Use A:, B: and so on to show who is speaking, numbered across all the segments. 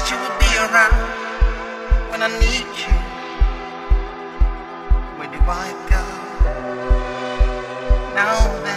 A: that you would be around when I need you. Where do I go? Now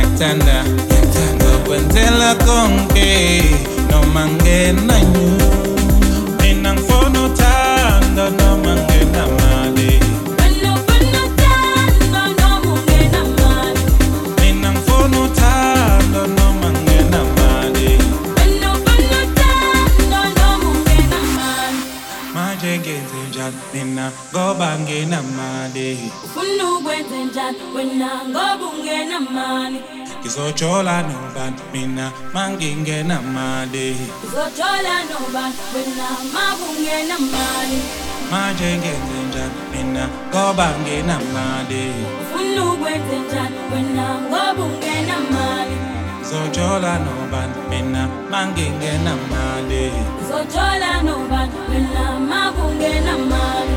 A: nyaktanda nyaktanda kwenzela konke. Nomange nanyu Go bangi na ngenamali
B: ufuna ukwenzenjani wena ngoba ungenamali.
A: Ngizojola nobani? Mina mangingenamali.
B: Ngizojola nobani? Wena makungenamali
A: manje ngenzenjani mina ngoba nginamali.
B: Ufuna ukwenzenjani wena ngoba ungenamali.
A: Ngizojola nobani? Mina mangingenamali.
B: Ngizojola nobani? Wena makungenamali